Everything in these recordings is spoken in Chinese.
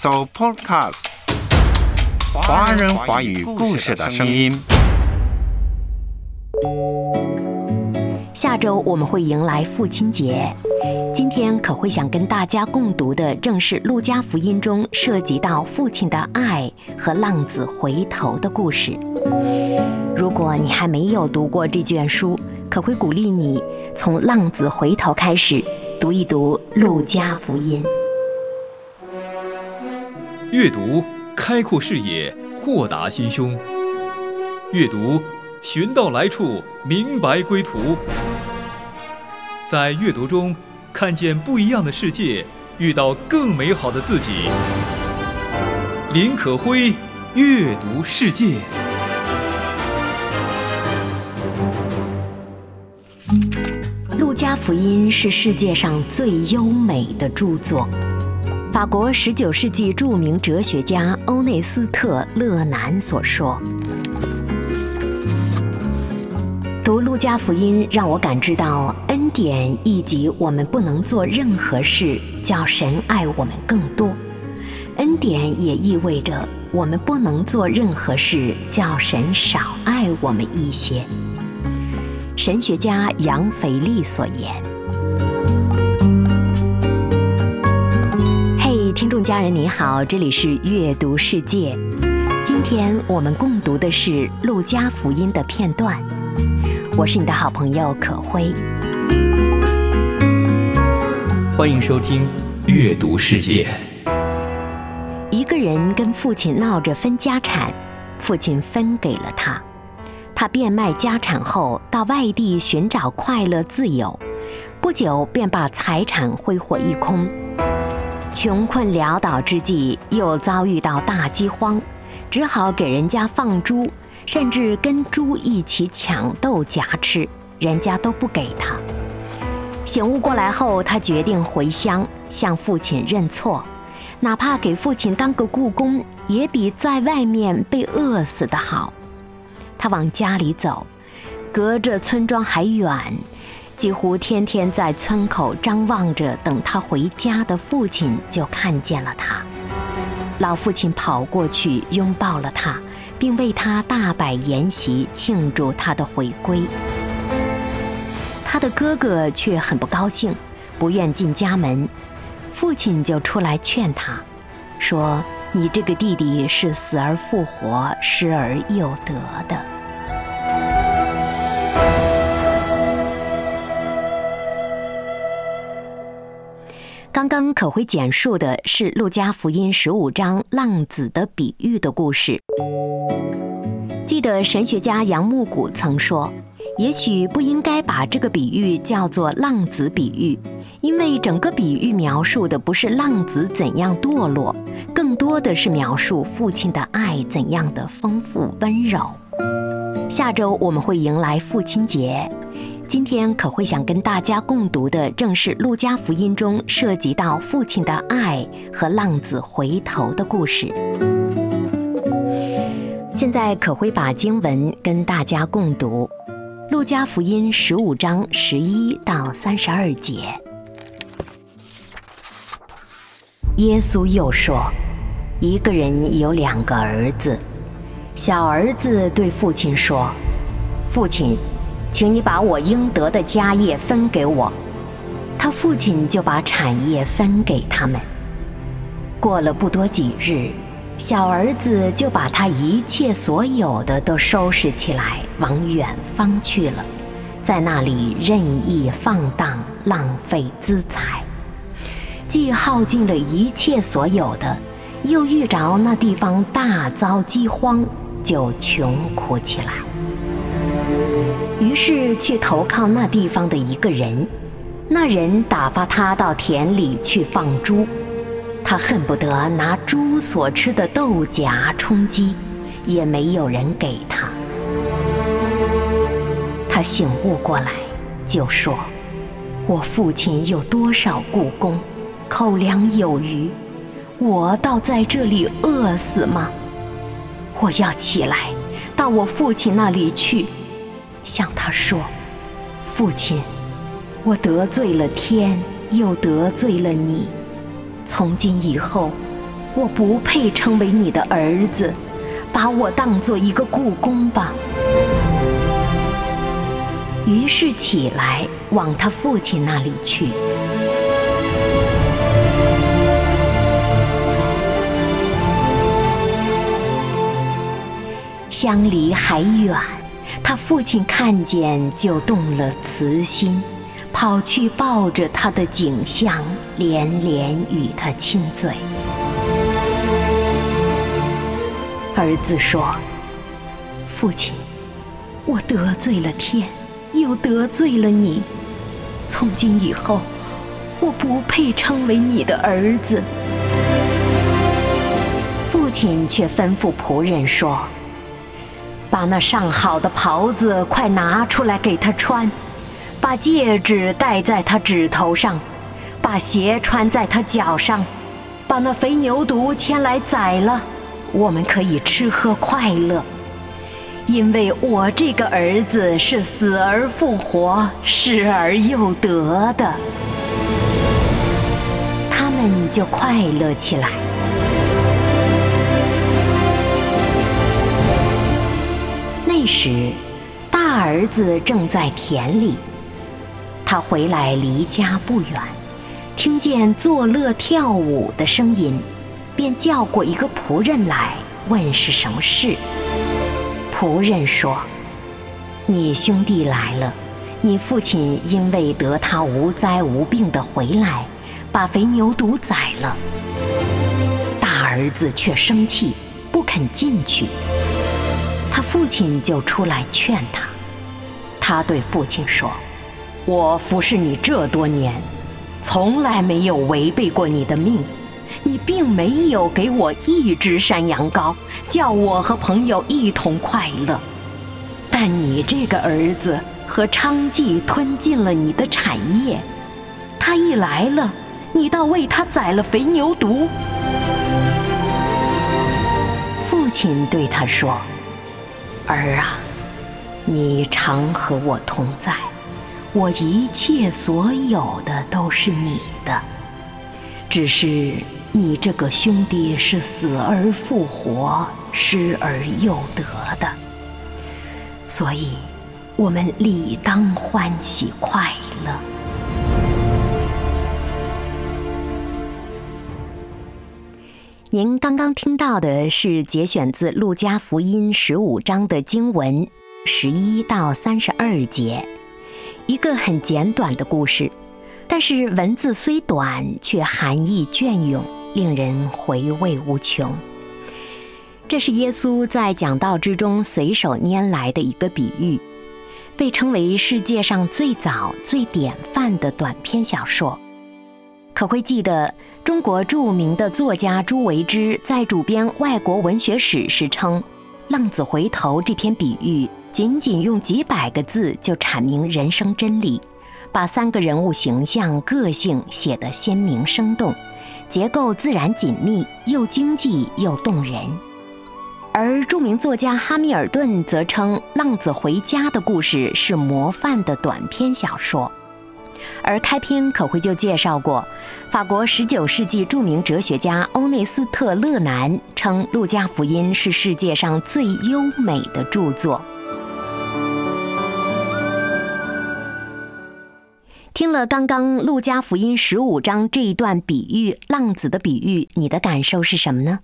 So Podcast，华人华语故事的声音。下周我们会迎来父亲节，今天可会想跟大家共读的正是《路加福音》中涉及到父亲的爱和浪子回头的故事。如果你还没有读过这卷书，可会鼓励你从浪子回头开始读一读《路加福音》。阅读开阔视野，豁达心胸；阅读寻到来处，明白归途。在阅读中看见不一样的世界，遇到更美好的自己。林可辉，阅读世界。路加福音是世界上最优美的著作。法国十九世纪著名哲学家欧内斯特·勒南所说：“读路加福音，让我感知到恩典，以及我们不能做任何事叫神爱我们更多。恩典也意味着我们不能做任何事叫神少爱我们一些。”神学家杨斐利所言。家人你好，这里是阅读世界。今天我们共读的是《路加福音》的片段。我是你的好朋友可辉。欢迎收听《阅读世界》。一个人跟父亲闹着分家产，父亲分给了他。他变卖家产后，到外地寻找快乐自由，不久便把财产挥霍一空。穷困潦倒之际，又遭遇到大饥荒，只好给人家放猪，甚至跟猪一起抢豆荚吃，人家都不给他。醒悟过来后，他决定回乡向父亲认错，哪怕给父亲当个雇工，也比在外面被饿死的好。他往家里走，隔着村庄还远，几乎天天在村口张望着等他回家的父亲，就看见了他。老父亲跑过去拥抱了他，并为他大摆筵席庆祝他的回归。他的哥哥却很不高兴，不愿进家门，父亲就出来劝他，说。你这个弟弟是死而复活、失而又得的。刚刚可会简述的是《路加福音》十五章浪子的比喻的故事。记得神学家杨牧谷曾说。也许不应该把这个比喻叫做浪子比喻，因为整个比喻描述的不是浪子怎样堕落，更多的是描述父亲的爱怎样的丰富温柔。下周我们会迎来父亲节，今天可会想跟大家共读的正是《路加福音》中涉及到父亲的爱和浪子回头的故事。现在可会把经文跟大家共读。路加福音十五章十一到三十二节，耶稣又说：“一个人有两个儿子，小儿子对父亲说：‘父亲，请你把我应得的家业分给我。’他父亲就把产业分给他们。过了不多几日。”小儿子就把他一切所有的都收拾起来，往远方去了，在那里任意放荡，浪费资财，既耗尽了一切所有的，又遇着那地方大遭饥荒，就穷苦起来。于是去投靠那地方的一个人，那人打发他到田里去放猪。他恨不得拿猪所吃的豆荚充饥，也没有人给他。他醒悟过来，就说：“我父亲有多少雇工，口粮有余，我倒在这里饿死吗？我要起来，到我父亲那里去，向他说：父亲，我得罪了天，又得罪了你。”从今以后，我不配称为你的儿子，把我当做一个故宫吧。”于是起来往他父亲那里去。相离还远，他父亲看见就动了慈心，跑去抱着他的景象，连连与他亲嘴。儿子说：“父亲，我得罪了天，又得罪了你，从今以后，我不配称为你的儿子。”父亲却吩咐仆人说。把那上好的袍子快拿出来给他穿，把戒指戴在他指头上，把鞋穿在他脚上，把那肥牛犊牵来宰了，我们可以吃喝快乐。因为我这个儿子是死而复活、失而又得的，他们就快乐起来。时，大儿子正在田里。他回来离家不远，听见作乐跳舞的声音，便叫过一个仆人来问是什么事。仆人说：“你兄弟来了，你父亲因为得他无灾无病的回来，把肥牛犊宰了。大儿子却生气，不肯进去。”父亲就出来劝他，他对父亲说：“我服侍你这多年，从来没有违背过你的命，你并没有给我一只山羊羔，叫我和朋友一同快乐。但你这个儿子和娼妓吞尽了你的产业，他一来了，你倒为他宰了肥牛犊。”父亲对他说。儿啊，你常和我同在，我一切所有的都是你的。只是你这个兄弟是死而复活、失而又得的，所以我们理当欢喜快乐。您刚刚听到的是节选自《路加福音》十五章的经文，十一到三十二节，一个很简短的故事，但是文字虽短，却含义隽永，令人回味无穷。这是耶稣在讲道之中随手拈来的一个比喻，被称为世界上最早、最典范的短篇小说。可会记得，中国著名的作家朱维之在主编外国文学史时称，《浪子回头》这篇比喻仅仅用几百个字就阐明人生真理，把三个人物形象、个性写得鲜明生动，结构自然紧密，又经济又动人。而著名作家哈密尔顿则称，《浪子回家》的故事是模范的短篇小说。而开篇可会就介绍过，法国19世纪著名哲学家欧内斯特·勒南称《路加福音》是世界上最优美的著作。听了刚刚《路加福音》十五章这一段比喻浪子的比喻，你的感受是什么呢？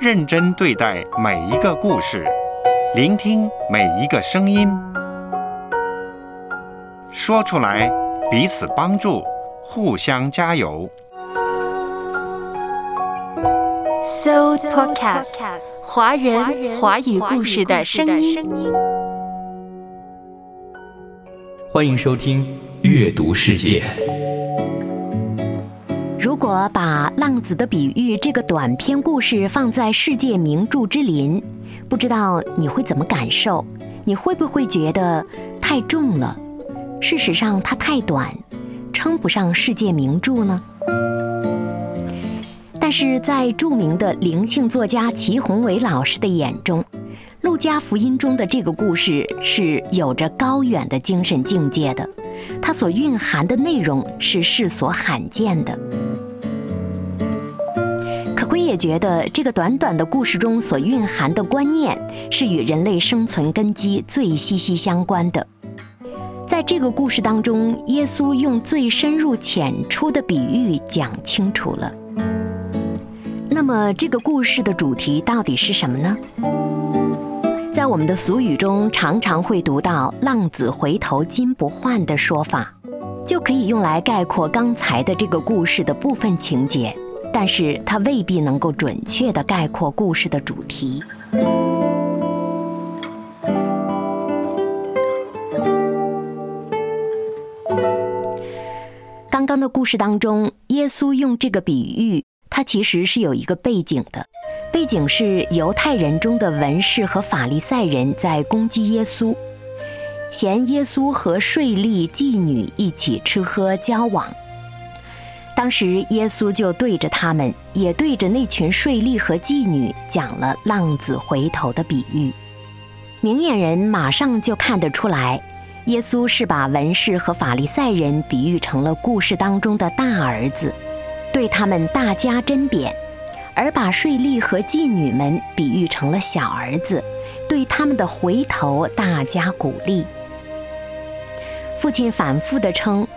认真对待每一个故事，聆听每一个声音。说出来，彼此帮助，互相加油。So Podcast，华人华语故事的声音。欢迎收听《阅读世界》。如果把《浪子的比喻》这个短篇故事放在世界名著之林，不知道你会怎么感受？你会不会觉得太重了？事实上，它太短，称不上世界名著呢。但是在著名的灵性作家齐宏伟老师的眼中，《路加福音》中的这个故事是有着高远的精神境界的，它所蕴含的内容是世所罕见的。可辉也觉得这个短短的故事中所蕴含的观念是与人类生存根基最息息相关的。在这个故事当中，耶稣用最深入浅出的比喻讲清楚了。那么，这个故事的主题到底是什么呢？在我们的俗语中，常常会读到“浪子回头金不换”的说法，就可以用来概括刚才的这个故事的部分情节，但是它未必能够准确地概括故事的主题。刚的故事当中，耶稣用这个比喻，它其实是有一个背景的。背景是犹太人中的文士和法利赛人在攻击耶稣，嫌耶稣和税吏、妓女一起吃喝交往。当时耶稣就对着他们，也对着那群税吏和妓女讲了浪子回头的比喻。明眼人马上就看得出来。耶稣是把文士和法利赛人比喻成了故事当中的大儿子，对他们大加针砭；而把税吏和妓女们比喻成了小儿子，对他们的回头大加鼓励。父亲反复地称，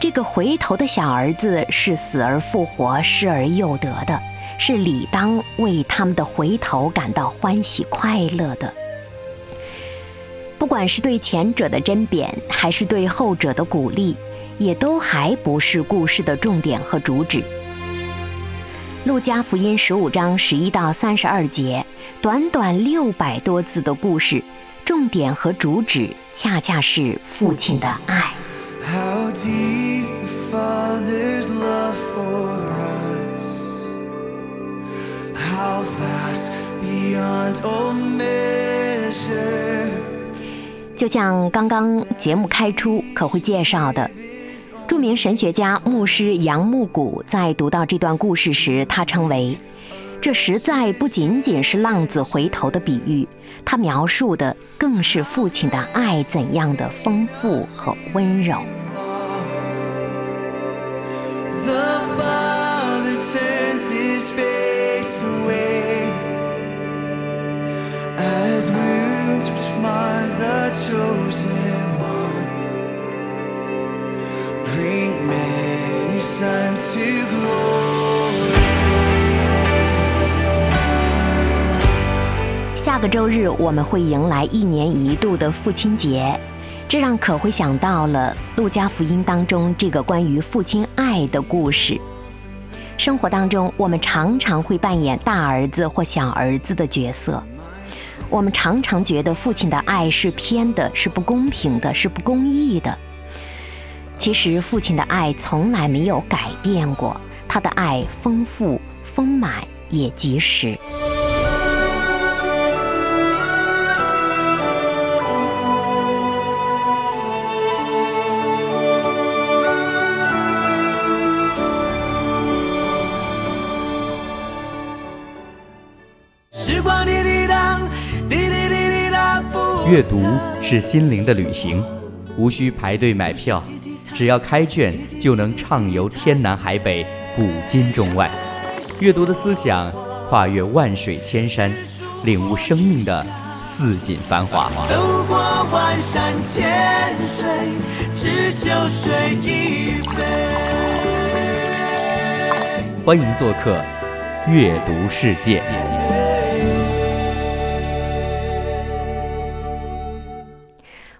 这个回头的小儿子是死而复活、失而又得的，是理当为他们的回头感到欢喜快乐的。不管是对前者的甄别，还是对后者的鼓励，也都还不是故事的重点和主旨。路加福音十五章十一到三十二节，短短六百多字的故事，重点和主旨恰恰是父亲的爱。How deep the Father's love for us, how fast beyond all measure. 就像刚刚节目开出可会介绍的，著名神学家牧师杨木谷在读到这段故事时，他称为，这实在不仅仅是浪子回头的比喻，他描述的更是父亲的爱怎样的丰富和温柔。下个周日我们会迎来一年一度的父亲节，这让可会想到了《路加福音》当中这个关于父亲爱的故事。生活当中，我们常常会扮演大儿子或小儿子的角色。我们常常觉得父亲的爱是偏的，是不公平的，是不公义的。其实父亲的爱从来没有改变过，他的爱丰富、丰满，也及时。阅读是心灵的旅行，无需排队买票，只要开卷就能畅游天南海北、古今中外。阅读的思想跨越万水千山，领悟生命的似锦繁华。走过万山千水，只求水一杯。欢迎做客阅读世界。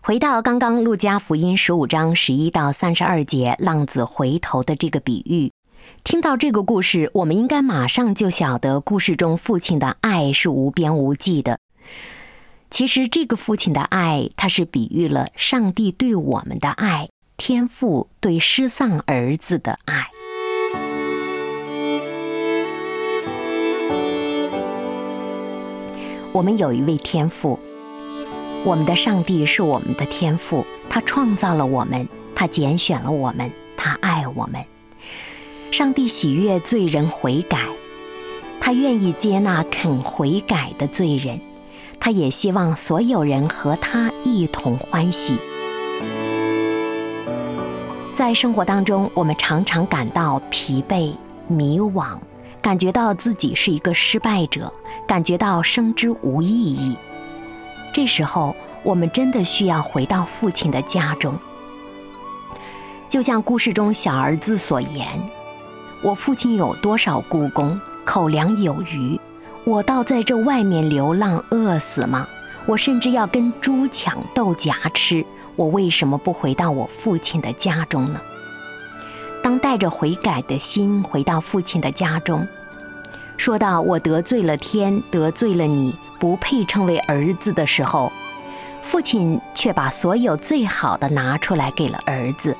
回到刚刚《路加福音》十五章十一到三十二节“浪子回头”的这个比喻，听到这个故事，我们应该马上就晓得，故事中父亲的爱是无边无际的。其实，这个父亲的爱，他是比喻了上帝对我们的爱，天父对失丧儿子的爱。我们有一位天父。我们的上帝是我们的天父，他创造了我们，他拣选了我们，他爱我们。上帝喜悦罪人悔改，他愿意接纳肯悔改的罪人，他也希望所有人和他一同欢喜。在生活当中，我们常常感到疲惫、迷惘，感觉到自己是一个失败者，感觉到生之无意义。这时候，我们真的需要回到父亲的家中。就像故事中小儿子所言：“我父亲有多少故宫，口粮有余，我倒在这外面流浪饿死吗？我甚至要跟猪抢豆荚吃，我为什么不回到我父亲的家中呢？”当带着悔改的心回到父亲的家中，说到我得罪了天，得罪了你，不配称为儿子的时候，父亲却把所有最好的拿出来给了儿子。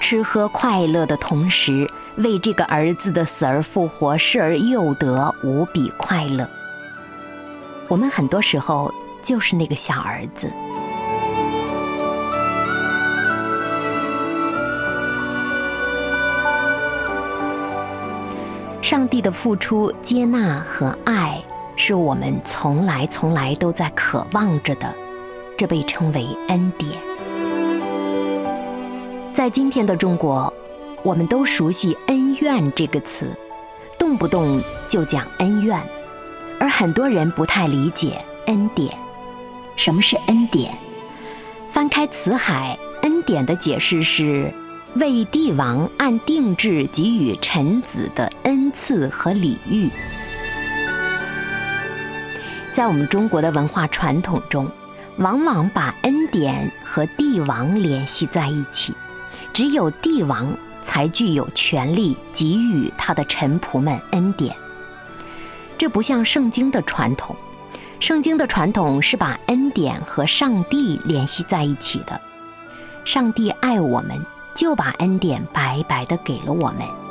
吃喝快乐的同时，为这个儿子的死而复活、失而又得无比快乐。我们很多时候就是那个小儿子。上帝的付出、接纳和爱，是我们从来从来都在渴望着的，这被称为恩典。在今天的中国，我们都熟悉“恩怨”这个词，动不动就讲恩怨，而很多人不太理解恩典。什么是恩典？翻开《辞海》，恩典的解释是为帝王按定制给予臣子的恩赐和礼遇。在我们中国的文化传统中，往往把恩典和帝王联系在一起。只有帝王才具有权利给予他的臣仆们恩典。这不像圣经的传统，圣经的传统是把恩典和上帝联系在一起的。上帝爱我们，就把恩典白白的给了我们。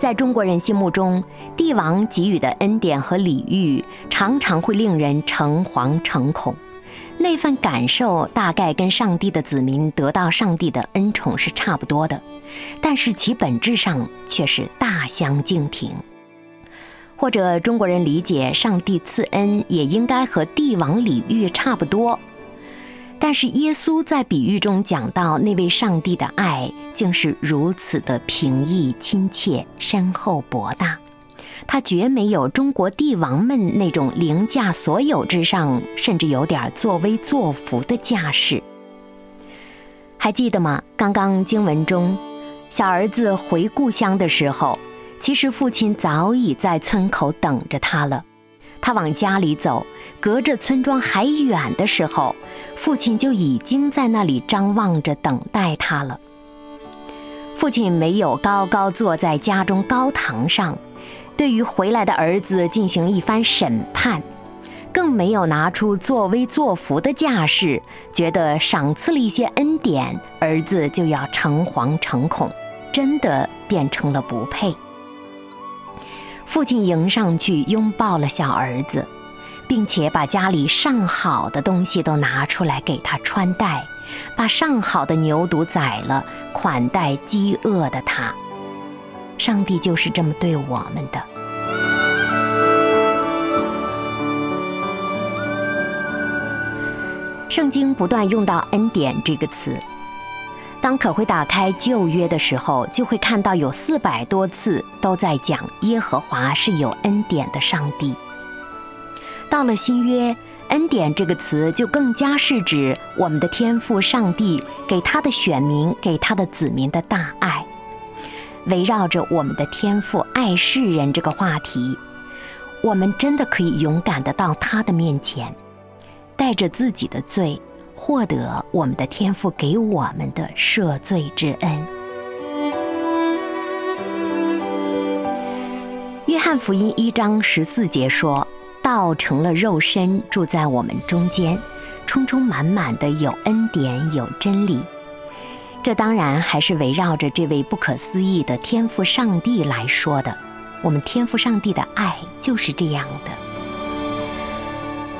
在中国人心目中，帝王给予的恩典和礼遇，常常会令人诚惶诚恐。那份感受大概跟上帝的子民得到上帝的恩宠是差不多的，但是其本质上却是大相径庭。或者中国人理解上帝赐恩也应该和帝王礼遇差不多，但是耶稣在比喻中讲到那位上帝的爱，竟是如此的平易亲切、深厚博大。他绝没有中国帝王们那种凌驾所有之上，甚至有点作威作福的架势。还记得吗？刚刚经文中，小儿子回故乡的时候，其实父亲早已在村口等着他了。他往家里走，隔着村庄还远的时候，父亲就已经在那里张望着等待他了。父亲没有高高坐在家中高堂上。对于回来的儿子进行一番审判，更没有拿出作威作福的架势，觉得赏赐了一些恩典，儿子就要诚惶诚恐，真的变成了不配。父亲迎上去拥抱了小儿子，并且把家里上好的东西都拿出来给他穿戴，把上好的牛犊宰了，款待饥饿的他。上帝就是这么对我们的。圣经不断用到“恩典”这个词。当可会打开旧约的时候，就会看到有四百多次都在讲耶和华是有恩典的上帝。到了新约，“恩典”这个词就更加是指我们的天父上帝给他的选民、给他的子民的大爱。围绕着我们的天赋爱世人这个话题，我们真的可以勇敢的到他的面前，带着自己的罪，获得我们的天赋给我们的赦罪之恩。约翰福音一章十四节说：“道成了肉身，住在我们中间，充充满满的有恩典，有真理。”这当然还是围绕着这位不可思议的天赋上帝来说的。我们天赋上帝的爱就是这样的。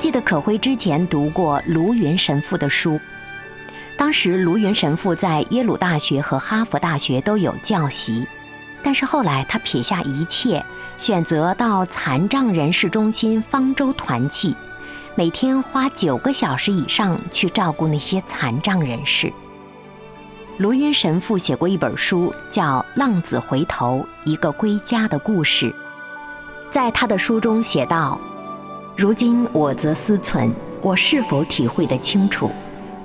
记得可辉之前读过卢云神父的书，当时卢云神父在耶鲁大学和哈佛大学都有教习，但是后来他撇下一切，选择到残障人士中心方舟团契，每天花九个小时以上去照顾那些残障人士。卢云神父写过一本书，叫《浪子回头：一个归家的故事》。在他的书中写道：“如今我则思忖，我是否体会得清楚？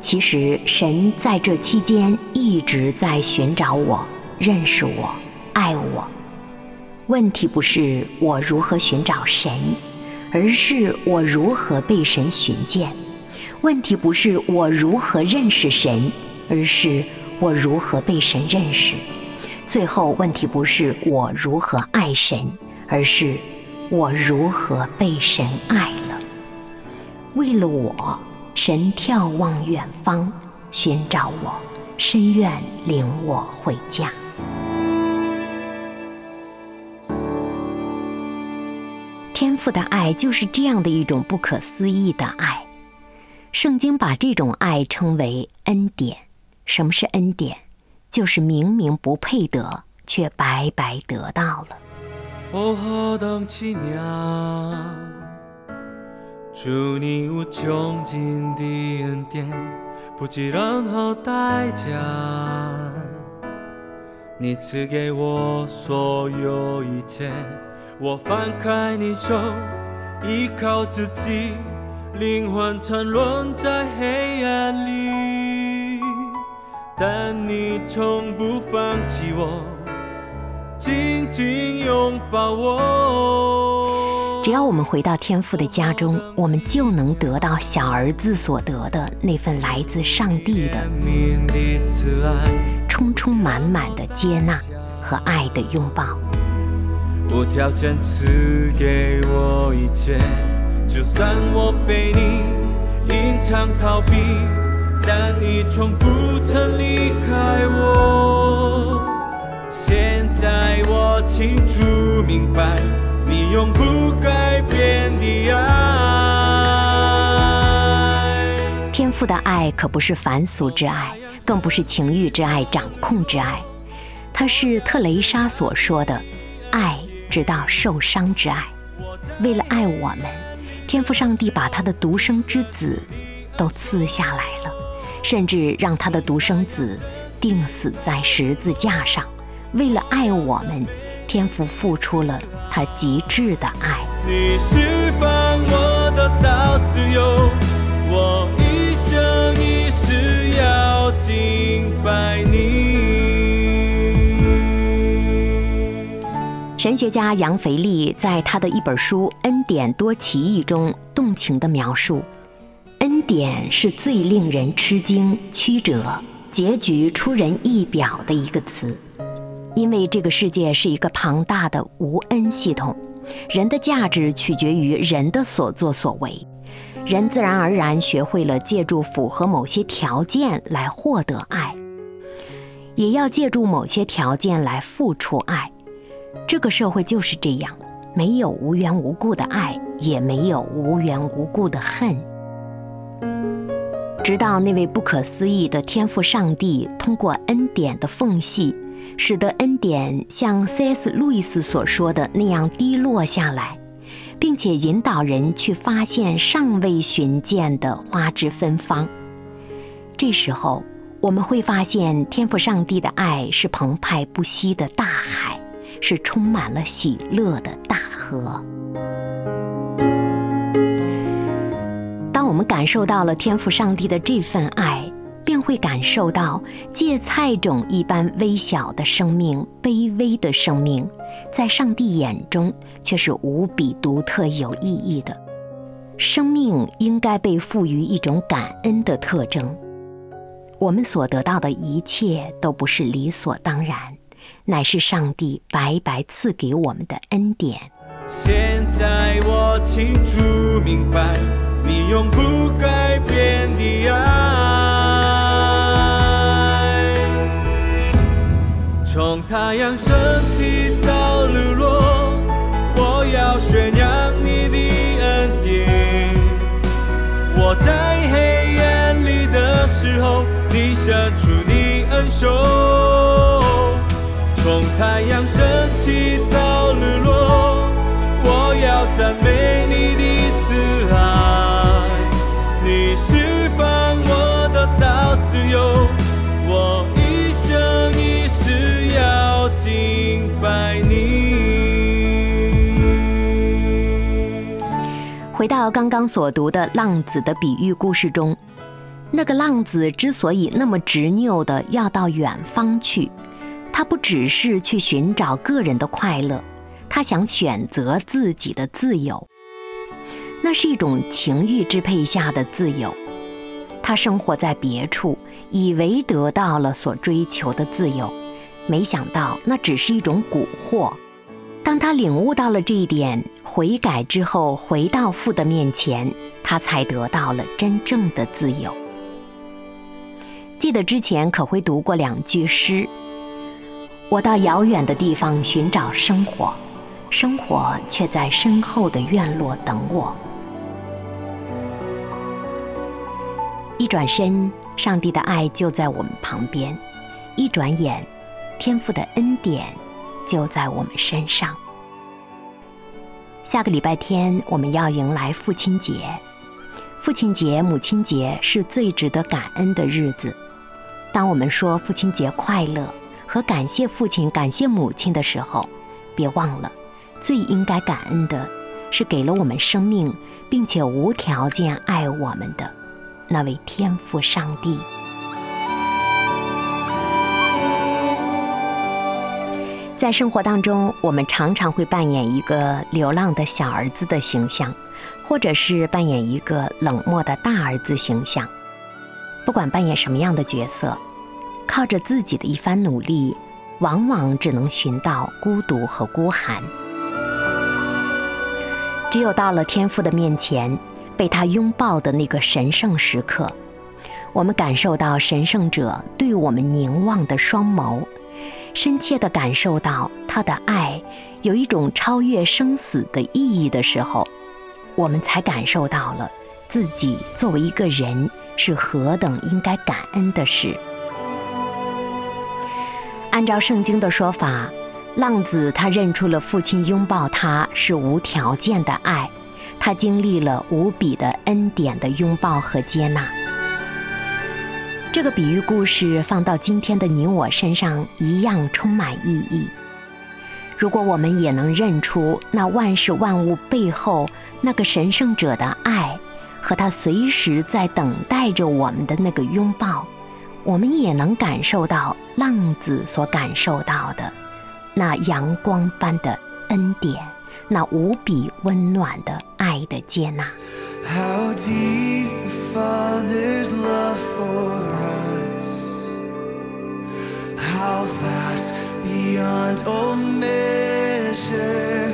其实神在这期间一直在寻找我、认识我、爱我。问题不是我如何寻找神，而是我如何被神寻见。问题不是我如何认识神，而是我如何被神认识。最后，问题不是我如何爱神，而是……”我如何被神爱了？为了我，神眺望远方，寻找我，深愿领我回家。天父的爱就是这样的一种不可思议的爱。圣经把这种爱称为恩典。什么是恩典？就是明明不配得，却白白得到了。哦，何等奇妙！祝你无穷尽的恩典，不计任何代价。你赐给我所有一切，我放开你手，依靠自己，灵魂沉沦在黑暗里，但你从不放弃我。紧紧拥抱我。只要我们回到天父的家中，我们就能得到小儿子所得的那份来自上帝的充充满满的接纳和爱的拥抱。无条件赐给我一切，就算我被你隐藏逃避，但你从不曾离开我。现在我清楚明白，你永不改变的爱。天赋的爱可不是凡俗之爱，更不是情欲之爱、掌控之爱，它是特蕾莎所说的“爱直到受伤之爱”。为了爱我们，天赋上帝把他的独生之子都赐下来了，甚至让他的独生子钉死在十字架上。为了爱我们，天父付出了他极致的爱。你释放我的到自由，我一生一世要敬拜你。神学家杨腓力在他的一本书《恩典多奇异》中动情地描述：“恩典是最令人吃惊、曲折、结局出人意表的一个词。”因为这个世界是一个庞大的无恩系统，人的价值取决于人的所作所为，人自然而然学会了借助符合某些条件来获得爱，也要借助某些条件来付出爱。这个社会就是这样，没有无缘无故的爱，也没有无缘无故的恨。直到那位不可思议的天赋上帝通过恩典的缝隙。使得恩典像 C.S. 路易斯所说的那样滴落下来，并且引导人去发现尚未寻见的花枝芬芳。这时候，我们会发现天赋上帝的爱是澎湃不息的大海，是充满了喜乐的大河。当我们感受到了天赋上帝的这份爱。便会感受到芥菜种一般微小的生命，卑微的生命，在上帝眼中却是无比独特有意义的。生命应该被赋予一种感恩的特征。我们所得到的一切都不是理所当然，乃是上帝白白赐给我们的恩典。现在我清楚明白，你永不改变的爱。从太阳升起到日落，我要宣扬你的恩典。我在黑暗里的时候，你伸出你恩手。从太阳升起到日落，我要赞美你的慈爱。你释放我的到自由，回到刚刚所读的浪子的比喻故事中，那个浪子之所以那么执拗的要到远方去，他不只是去寻找个人的快乐，他想选择自己的自由。那是一种情欲支配下的自由。他生活在别处，以为得到了所追求的自由，没想到那只是一种蛊惑。当他领悟到了这一点，悔改之后回到父的面前，他才得到了真正的自由。记得之前可会读过两句诗：“我到遥远的地方寻找生活，生活却在身后的院落等我。”一转身，上帝的爱就在我们旁边；一转眼，天父的恩典。就在我们身上。下个礼拜天我们要迎来父亲节，父亲节、母亲节是最值得感恩的日子。当我们说父亲节快乐和感谢父亲、感谢母亲的时候，别忘了，最应该感恩的是给了我们生命，并且无条件爱我们的那位天父上帝。在生活当中，我们常常会扮演一个流浪的小儿子的形象，或者是扮演一个冷漠的大儿子形象。不管扮演什么样的角色，靠着自己的一番努力，往往只能寻到孤独和孤寒。只有到了天父的面前，被他拥抱的那个神圣时刻，我们感受到神圣者对我们凝望的双眸。深切地感受到他的爱有一种超越生死的意义的时候，我们才感受到了自己作为一个人是何等应该感恩的事。按照圣经的说法，浪子他认出了父亲拥抱他是无条件的爱，他经历了无比的恩典的拥抱和接纳。这个比喻故事放到今天的你我身上一样充满意义。如果我们也能认出那万事万物背后那个神圣者的爱，和他随时在等待着我们的那个拥抱，我们也能感受到浪子所感受到的那阳光般的恩典，那无比温暖的爱的接纳。How deep the Father's love for us, how vast beyond all measure,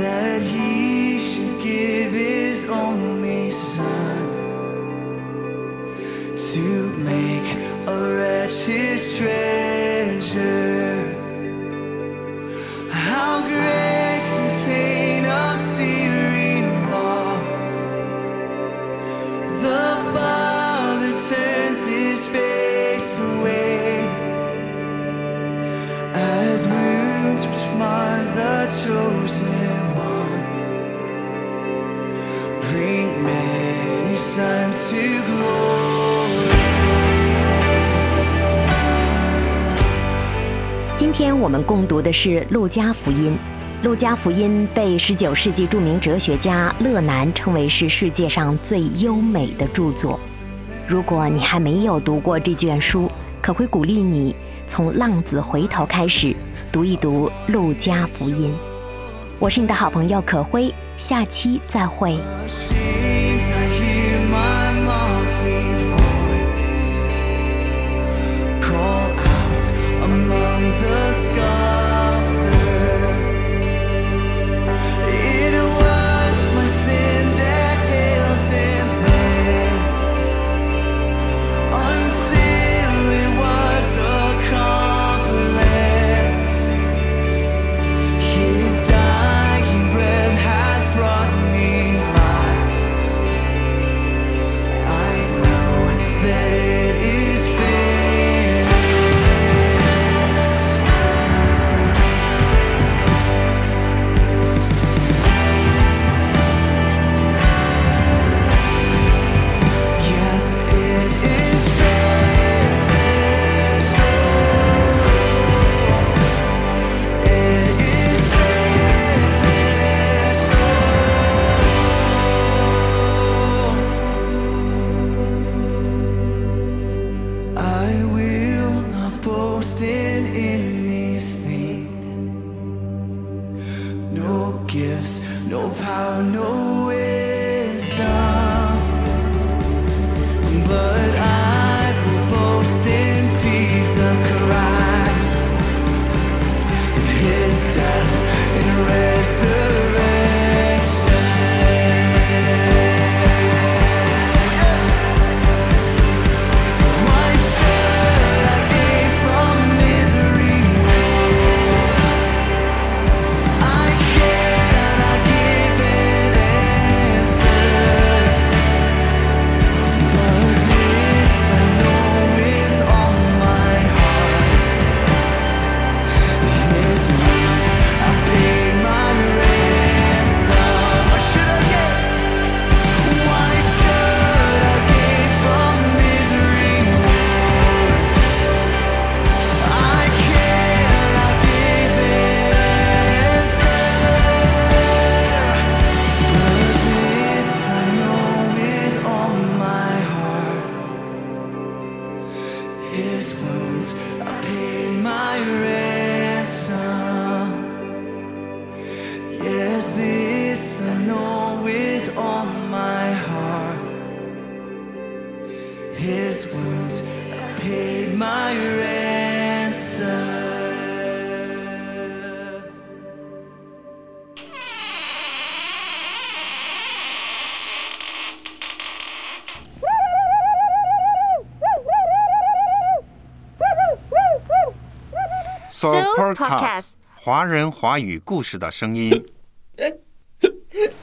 that He should give His only Son to make a wretch His treasure. 共读的是《路加福音》。《路加福音》被19世纪著名哲学家勒南称为是世界上最优美的著作。如果你还没有读过这卷书，可会鼓励你从《浪子回头》开始读一读《路加福音》。我是你的好朋友可辉，下期再会。cass 华人华语故事的声音。